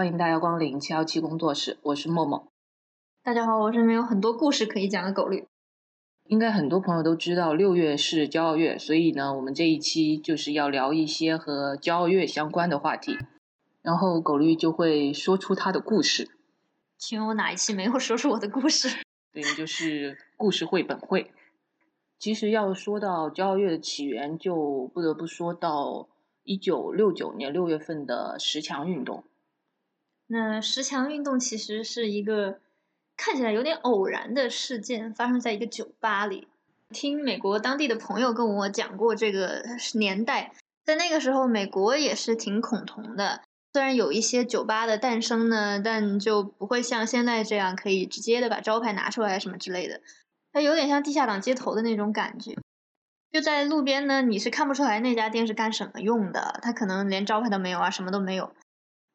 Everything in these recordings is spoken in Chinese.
欢迎大家光临七幺七工作室，我是默默。大家好，我身边有很多故事可以讲的狗绿。应该很多朋友都知道，六月是骄傲月，所以呢，我们这一期就是要聊一些和骄傲月相关的话题。然后狗绿就会说出他的故事。请问我哪一期没有说出我的故事？对，就是故事绘本会。其实要说到骄傲月的起源，就不得不说到一九六九年六月份的十强运动。那十强运动其实是一个看起来有点偶然的事件，发生在一个酒吧里。听美国当地的朋友跟我讲过这个年代，在那个时候，美国也是挺恐同的。虽然有一些酒吧的诞生呢，但就不会像现在这样可以直接的把招牌拿出来什么之类的。它有点像地下党街头的那种感觉。就在路边呢，你是看不出来那家店是干什么用的，它可能连招牌都没有啊，什么都没有。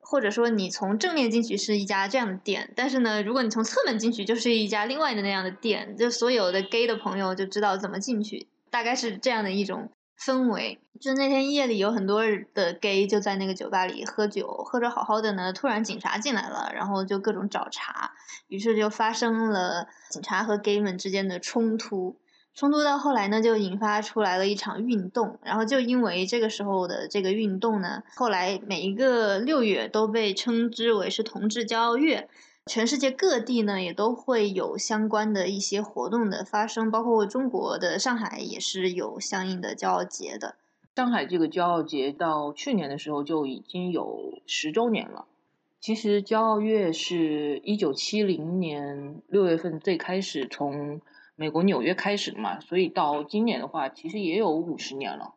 或者说你从正面进去是一家这样的店，但是呢，如果你从侧门进去就是一家另外的那样的店，就所有的 gay 的朋友就知道怎么进去，大概是这样的一种氛围。就那天夜里有很多的 gay 就在那个酒吧里喝酒，喝着好好的呢，突然警察进来了，然后就各种找茬，于是就发生了警察和 gay 们之间的冲突。冲突到后来呢，就引发出来了一场运动，然后就因为这个时候的这个运动呢，后来每一个六月都被称之为是同志骄傲月，全世界各地呢也都会有相关的一些活动的发生，包括中国的上海也是有相应的骄傲节的。上海这个骄傲节到去年的时候就已经有十周年了。其实骄傲月是一九七零年六月份最开始从。美国纽约开始的嘛，所以到今年的话，其实也有五十年了。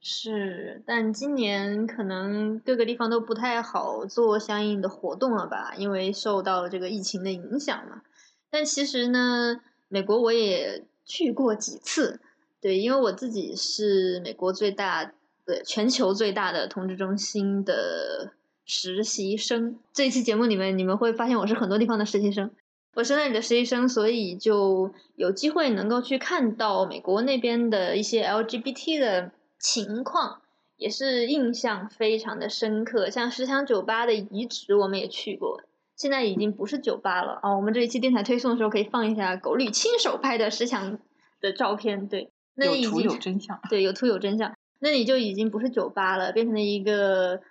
是，但今年可能各个地方都不太好做相应的活动了吧，因为受到这个疫情的影响嘛。但其实呢，美国我也去过几次，对，因为我自己是美国最大的、全球最大的同志中心的实习生。这一期节目里面，你们会发现我是很多地方的实习生。我是那里的实习生，所以就有机会能够去看到美国那边的一些 LGBT 的情况，也是印象非常的深刻。像十强酒吧的遗址，我们也去过，现在已经不是酒吧了啊。我们这一期电台推送的时候可以放一下狗绿亲手拍的十强的照片，对，有图有真相，对，有图有真相。那里就已经不是酒吧了，变成了一个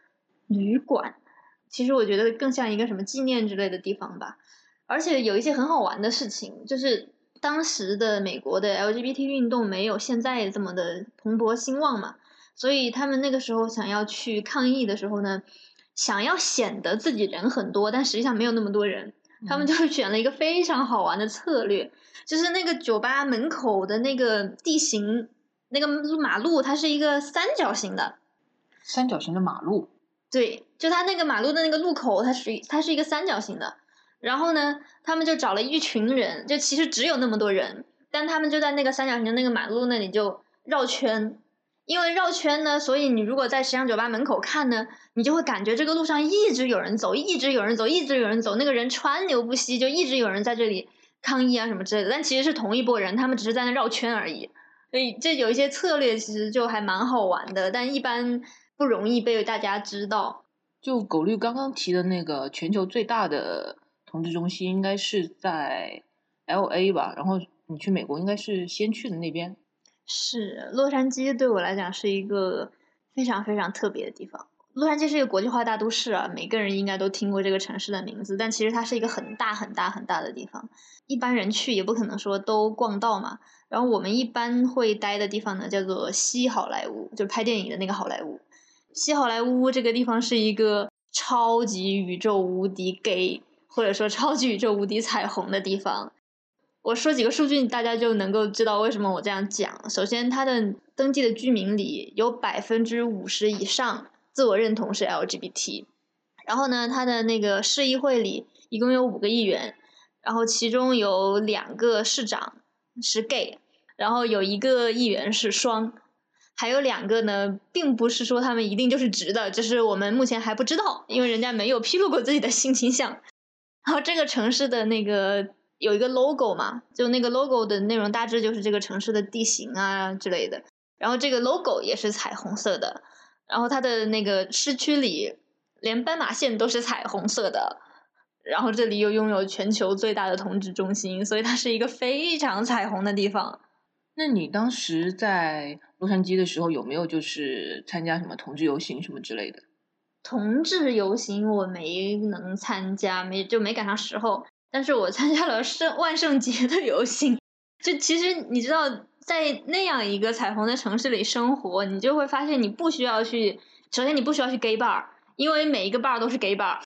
旅馆。其实我觉得更像一个什么纪念之类的地方吧。而且有一些很好玩的事情，就是当时的美国的 LGBT 运动没有现在这么的蓬勃兴旺嘛，所以他们那个时候想要去抗议的时候呢，想要显得自己人很多，但实际上没有那么多人，他们就选了一个非常好玩的策略，就是那个酒吧门口的那个地形，那个马路它是一个三角形的，三角形的马路，对，就它那个马路的那个路口，它是它是一个三角形的。然后呢，他们就找了一群人，就其实只有那么多人，但他们就在那个三角形的那个马路那里就绕圈，因为绕圈呢，所以你如果在时尚酒吧门口看呢，你就会感觉这个路上一直有人走，一直有人走，一直有人走，那个人川流不息，就一直有人在这里抗议啊什么之类的，但其实是同一拨人，他们只是在那绕圈而已，所以这有一些策略其实就还蛮好玩的，但一般不容易被大家知道。就狗绿刚刚提的那个全球最大的。同志中心应该是在 L A 吧，然后你去美国应该是先去的那边。是洛杉矶对我来讲是一个非常非常特别的地方。洛杉矶是一个国际化大都市啊，每个人应该都听过这个城市的名字，但其实它是一个很大很大很大的地方，一般人去也不可能说都逛到嘛。然后我们一般会待的地方呢，叫做西好莱坞，就是拍电影的那个好莱坞。西好莱坞这个地方是一个超级宇宙无敌 gay。或者说超级宇宙无敌彩虹的地方，我说几个数据，大家就能够知道为什么我这样讲。首先，它的登记的居民里有百分之五十以上自我认同是 LGBT，然后呢，它的那个市议会里一共有五个议员，然后其中有两个市长是 gay，然后有一个议员是双，还有两个呢，并不是说他们一定就是直的，就是我们目前还不知道，因为人家没有披露过自己的性倾向。然后这个城市的那个有一个 logo 嘛，就那个 logo 的内容大致就是这个城市的地形啊之类的。然后这个 logo 也是彩虹色的。然后它的那个市区里连斑马线都是彩虹色的。然后这里又拥有全球最大的同志中心，所以它是一个非常彩虹的地方。那你当时在洛杉矶的时候，有没有就是参加什么同志游行什么之类的？同志游行我没能参加，没就没赶上时候。但是我参加了圣万圣节的游行。就其实你知道，在那样一个彩虹的城市里生活，你就会发现你不需要去，首先你不需要去 gay bar，因为每一个 bar 都是 gay bar。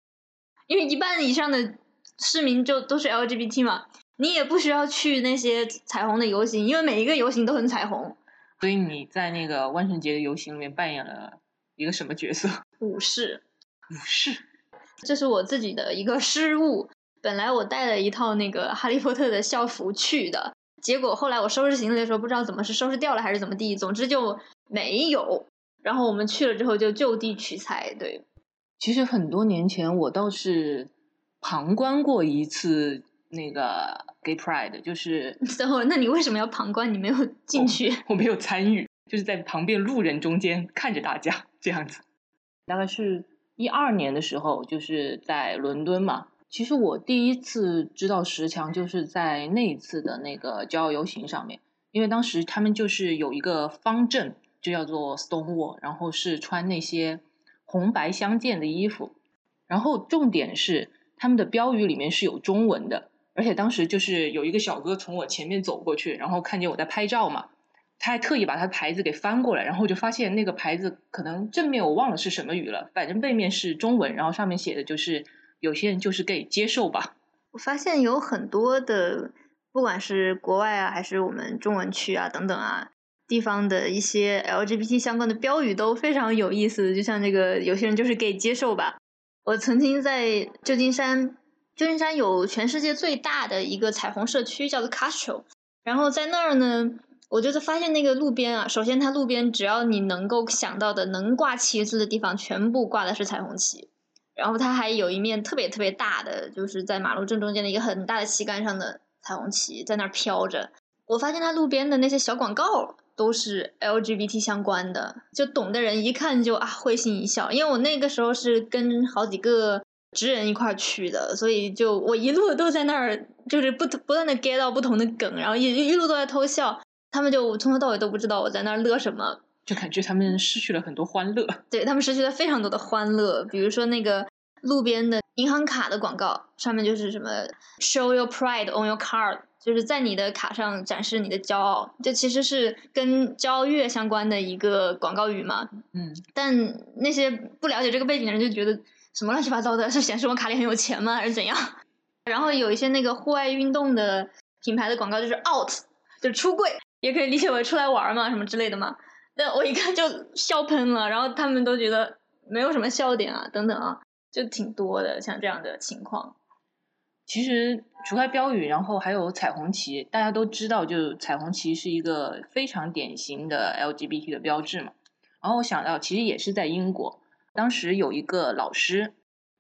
因为一半以上的市民就都是 LGBT 嘛，你也不需要去那些彩虹的游行，因为每一个游行都很彩虹。所以你在那个万圣节的游行里面扮演了一个什么角色？武士。武士，这是我自己的一个失误。本来我带了一套那个哈利波特的校服去的，结果后来我收拾行李的时候不知道怎么是收拾掉了还是怎么地，总之就没有。然后我们去了之后就就地取材，对。其实很多年前，我倒是旁观过一次那个 Gay Pride，就是 等会儿，那你为什么要旁观？你没有进去？我没有参与，就是在旁边路人中间看着大家这样子。大概是一二年的时候，就是在伦敦嘛。其实我第一次知道十强，就是在那一次的那个骄傲游行上面，因为当时他们就是有一个方阵，就叫做 Stonewall，然后是穿那些。红白相间的衣服，然后重点是他们的标语里面是有中文的，而且当时就是有一个小哥从我前面走过去，然后看见我在拍照嘛，他还特意把他牌子给翻过来，然后就发现那个牌子可能正面我忘了是什么语了，反正背面是中文，然后上面写的就是有些人就是 gay 接受吧。我发现有很多的，不管是国外啊，还是我们中文区啊等等啊。地方的一些 LGBT 相关的标语都非常有意思，就像这个有些人就是给接受吧。我曾经在旧金山，旧金山有全世界最大的一个彩虹社区，叫做 Castro。然后在那儿呢，我就是发现那个路边啊，首先它路边只要你能够想到的能挂旗子的地方，全部挂的是彩虹旗。然后它还有一面特别特别大的，就是在马路正中间的一个很大的旗杆上的彩虹旗在那儿飘着。我发现它路边的那些小广告。都是 LGBT 相关的，就懂的人一看就啊会心一笑。因为我那个时候是跟好几个直人一块去的，所以就我一路都在那儿，就是不不断的 get 到不同的梗，然后一一路都在偷笑。他们就从头到尾都不知道我在那儿乐什么，就感觉他们失去了很多欢乐。对他们失去了非常多的欢乐，比如说那个路边的银行卡的广告，上面就是什么 “Show your pride on your card”。就是在你的卡上展示你的骄傲，这其实是跟骄傲月相关的一个广告语嘛。嗯，但那些不了解这个背景的人就觉得什么乱七八糟的，是显示我卡里很有钱吗，还是怎样？然后有一些那个户外运动的品牌的广告就是 out，就出柜，也可以理解为出来玩嘛，什么之类的嘛。那我一看就笑喷了，然后他们都觉得没有什么笑点啊，等等啊，就挺多的，像这样的情况。其实除开标语，然后还有彩虹旗，大家都知道，就彩虹旗是一个非常典型的 LGBT 的标志嘛。然后我想到，其实也是在英国，当时有一个老师，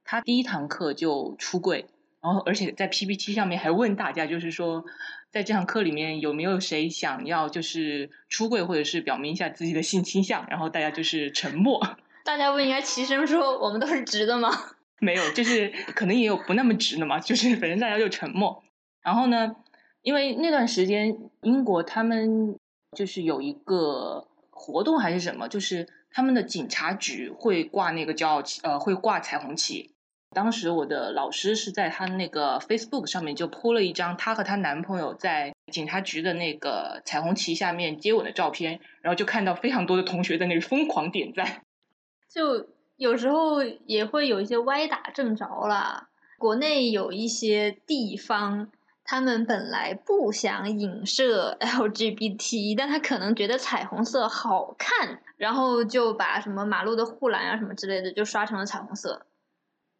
他第一堂课就出柜，然后而且在 PPT 上面还问大家，就是说在这堂课里面有没有谁想要就是出柜或者是表明一下自己的性倾向，然后大家就是沉默。大家不应该齐声说我们都是直的吗？没有，就是可能也有不那么直的嘛，就是反正大家就沉默。然后呢，因为那段时间英国他们就是有一个活动还是什么，就是他们的警察局会挂那个骄傲旗，呃，会挂彩虹旗。当时我的老师是在他那个 Facebook 上面就铺了一张她和她男朋友在警察局的那个彩虹旗下面接吻的照片，然后就看到非常多的同学在那里疯狂点赞，就。有时候也会有一些歪打正着啦。国内有一些地方，他们本来不想影射 LGBT，但他可能觉得彩虹色好看，然后就把什么马路的护栏啊什么之类的就刷成了彩虹色。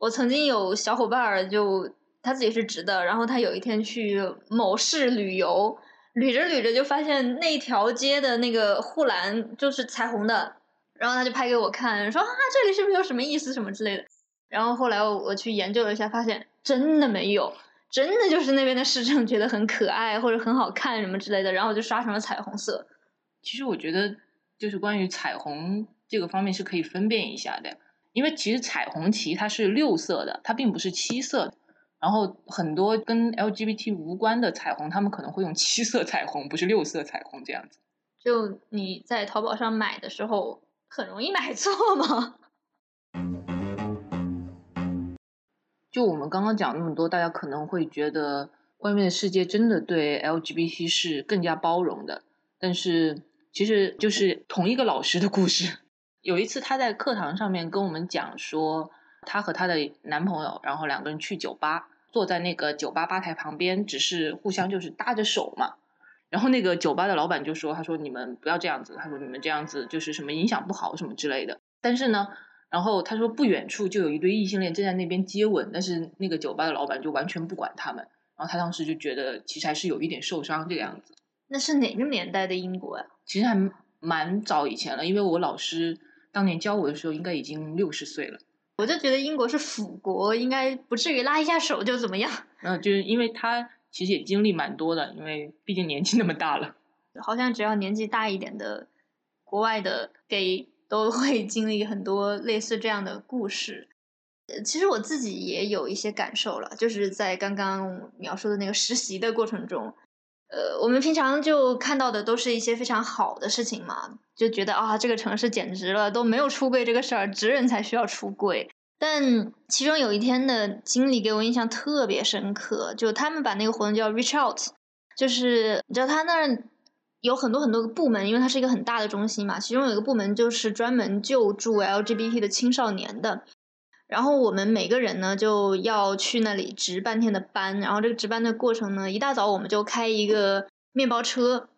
我曾经有小伙伴儿，就他自己是直的，然后他有一天去某市旅游，捋着捋着就发现那条街的那个护栏就是彩虹的。然后他就拍给我看，说啊，这里是不是有什么意思什么之类的。然后后来我我去研究了一下，发现真的没有，真的就是那边的市政觉得很可爱或者很好看什么之类的，然后就刷成了彩虹色。其实我觉得，就是关于彩虹这个方面是可以分辨一下的，因为其实彩虹旗它是六色的，它并不是七色的。然后很多跟 LGBT 无关的彩虹，他们可能会用七色彩虹，不是六色彩虹这样子。就你在淘宝上买的时候，很容易买错吗？就我们刚刚讲那么多，大家可能会觉得外面的世界真的对 LGBT 是更加包容的，但是其实就是同一个老师的故事。有一次她在课堂上面跟我们讲说，她和她的男朋友，然后两个人去酒吧。坐在那个酒吧吧台旁边，只是互相就是搭着手嘛。然后那个酒吧的老板就说：“他说你们不要这样子，他说你们这样子就是什么影响不好什么之类的。”但是呢，然后他说不远处就有一对异性恋正在那边接吻，但是那个酒吧的老板就完全不管他们。然后他当时就觉得其实还是有一点受伤这个样子。那是哪个年代的英国呀？其实还蛮早以前了，因为我老师当年教我的时候应该已经六十岁了。我就觉得英国是腐国，应该不至于拉一下手就怎么样。嗯，就是因为他其实也经历蛮多的，因为毕竟年纪那么大了。好像只要年纪大一点的国外的 gay 都会经历很多类似这样的故事。其实我自己也有一些感受了，就是在刚刚描述的那个实习的过程中，呃，我们平常就看到的都是一些非常好的事情嘛。就觉得啊，这个城市简直了，都没有出柜这个事儿，直人才需要出柜。但其中有一天的经历给我印象特别深刻，就他们把那个活动叫 Reach Out，就是你知道他那儿有很多很多个部门，因为它是一个很大的中心嘛。其中有一个部门就是专门救助 LGBT 的青少年的。然后我们每个人呢就要去那里值半天的班，然后这个值班的过程呢，一大早我们就开一个面包车，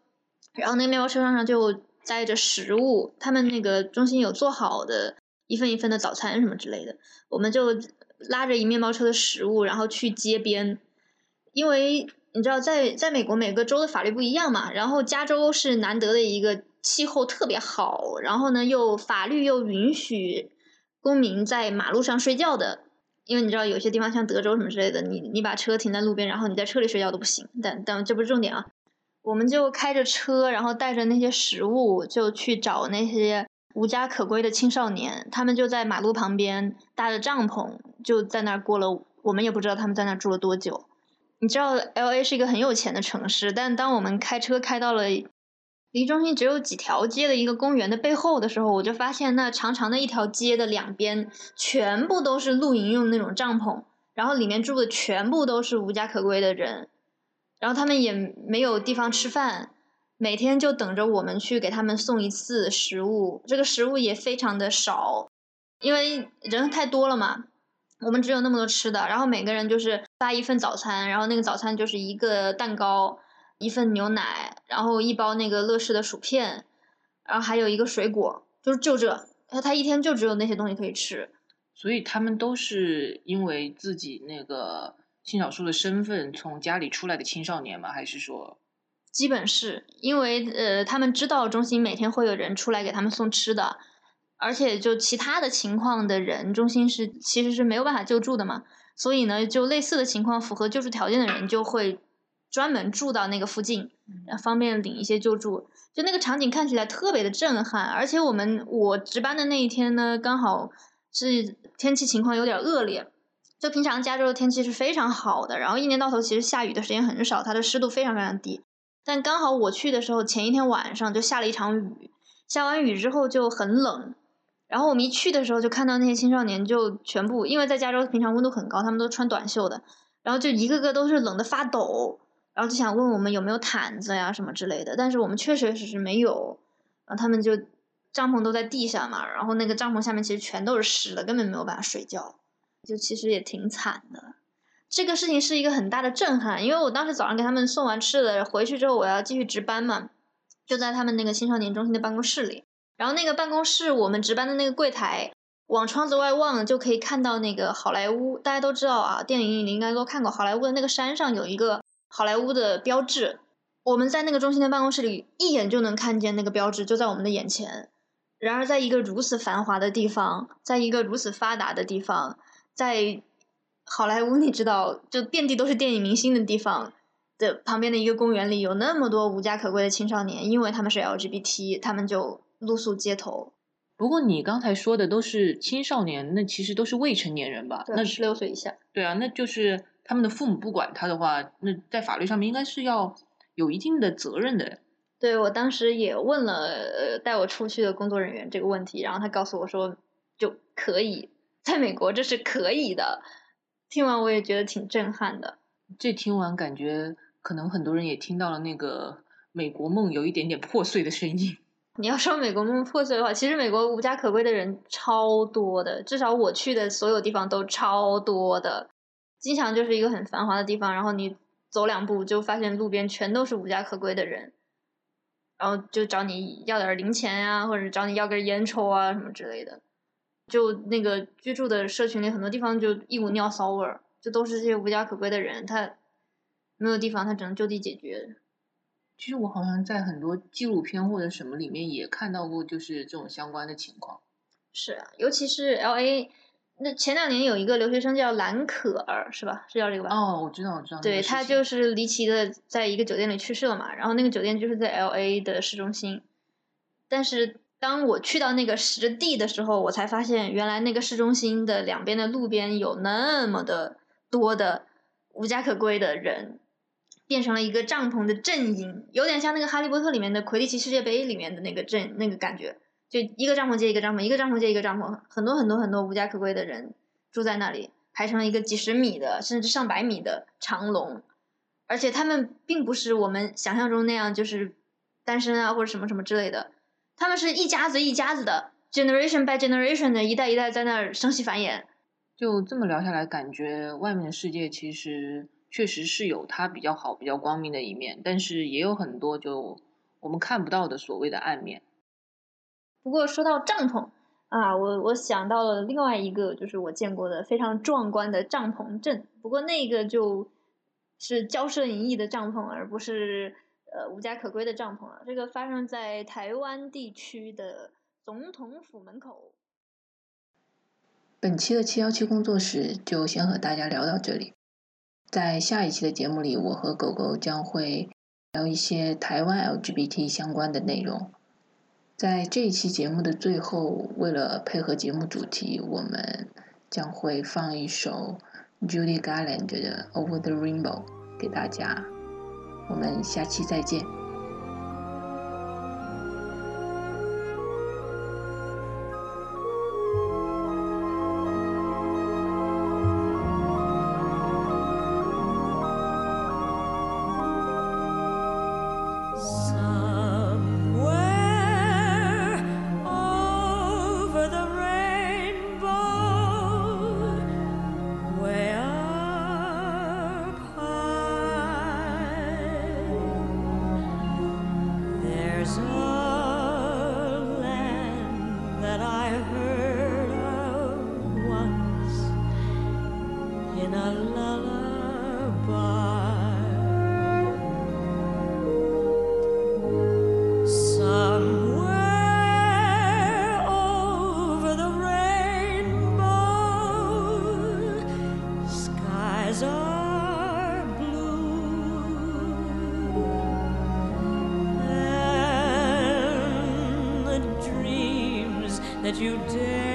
然后那个面包车上就。带着食物，他们那个中心有做好的一份一份的早餐什么之类的，我们就拉着一面包车的食物，然后去街边，因为你知道，在在美国每个州的法律不一样嘛，然后加州是难得的一个气候特别好，然后呢又法律又允许公民在马路上睡觉的，因为你知道有些地方像德州什么之类的，你你把车停在路边，然后你在车里睡觉都不行，但但这不是重点啊。我们就开着车，然后带着那些食物，就去找那些无家可归的青少年。他们就在马路旁边搭着帐篷，就在那儿过了。我们也不知道他们在那儿住了多久。你知道，L A 是一个很有钱的城市，但当我们开车开到了离中心只有几条街的一个公园的背后的时候，我就发现那长长的一条街的两边全部都是露营用那种帐篷，然后里面住的全部都是无家可归的人。然后他们也没有地方吃饭，每天就等着我们去给他们送一次食物。这个食物也非常的少，因为人太多了嘛，我们只有那么多吃的。然后每个人就是发一份早餐，然后那个早餐就是一个蛋糕、一份牛奶，然后一包那个乐事的薯片，然后还有一个水果，就是就这。他他一天就只有那些东西可以吃。所以他们都是因为自己那个。性少数的身份从家里出来的青少年吗？还是说，基本是因为呃，他们知道中心每天会有人出来给他们送吃的，而且就其他的情况的人，中心是其实是没有办法救助的嘛。所以呢，就类似的情况符合救助条件的人，就会专门住到那个附近，方便领一些救助。就那个场景看起来特别的震撼，而且我们我值班的那一天呢，刚好是天气情况有点恶劣。就平常加州的天气是非常好的，然后一年到头其实下雨的时间很少，它的湿度非常非常低。但刚好我去的时候，前一天晚上就下了一场雨，下完雨之后就很冷。然后我们一去的时候，就看到那些青少年就全部，因为在加州平常温度很高，他们都穿短袖的，然后就一个个都是冷的发抖，然后就想问我们有没有毯子呀什么之类的，但是我们确确实实没有。然后他们就帐篷都在地下嘛，然后那个帐篷下面其实全都是湿的，根本没有办法睡觉。就其实也挺惨的，这个事情是一个很大的震撼，因为我当时早上给他们送完吃的，回去之后我要继续值班嘛，就在他们那个青少年中心的办公室里，然后那个办公室我们值班的那个柜台，往窗子外望就可以看到那个好莱坞，大家都知道啊，电影里应该都看过，好莱坞的那个山上有一个好莱坞的标志，我们在那个中心的办公室里一眼就能看见那个标志，就在我们的眼前。然而，在一个如此繁华的地方，在一个如此发达的地方。在好莱坞，你知道，就遍地都是电影明星的地方的旁边的一个公园里，有那么多无家可归的青少年，因为他们是 LGBT，他们就露宿街头。不过你刚才说的都是青少年，那其实都是未成年人吧？那十六岁以下。对啊，那就是他们的父母不管他的话，那在法律上面应该是要有一定的责任的。对我当时也问了呃带我出去的工作人员这个问题，然后他告诉我说就可以，在美国这是可以的。听完我也觉得挺震撼的。这听完感觉可能很多人也听到了那个美国梦有一点点破碎的声音。你要说美国梦破碎的话，其实美国无家可归的人超多的，至少我去的所有地方都超多的。经常就是一个很繁华的地方，然后你走两步就发现路边全都是无家可归的人，然后就找你要点零钱呀，或者找你要根烟抽啊什么之类的。就那个居住的社群里，很多地方就一股尿骚味儿，就都是这些无家可归的人，他没有地方，他只能就地解决。其实我好像在很多纪录片或者什么里面也看到过，就是这种相关的情况。是啊，尤其是 L A，那前两年有一个留学生叫兰可儿，是吧？是叫这个吧？哦，我知道，我知道。对他就是离奇的在一个酒店里去世了嘛，然后那个酒店就是在 L A 的市中心。但是当我去到那个实地的时候，我才发现原来那个市中心的两边的路边有那么的多的无家可归的人。变成了一个帐篷的阵营，有点像那个《哈利波特》里面的魁地奇世界杯里面的那个阵那个感觉，就一个帐篷接一个帐篷，一个帐篷接一个帐篷，很多很多很多无家可归的人住在那里，排成了一个几十米的甚至上百米的长龙，而且他们并不是我们想象中那样就是单身啊或者什么什么之类的，他们是一家子一家子的，generation by generation 的一代一代在那儿生息繁衍。就这么聊下来，感觉外面的世界其实。确实是有它比较好、比较光明的一面，但是也有很多就我们看不到的所谓的暗面。不过说到帐篷啊，我我想到了另外一个，就是我见过的非常壮观的帐篷阵。不过那个就是骄奢淫逸的帐篷，而不是呃无家可归的帐篷了。这个发生在台湾地区的总统府门口。本期的七幺七工作室就先和大家聊到这里。在下一期的节目里，我和狗狗将会聊一些台湾 LGBT 相关的内容。在这一期节目的最后，为了配合节目主题，我们将会放一首 Judy Garland 的《Over the Rainbow》给大家。我们下期再见。That you dare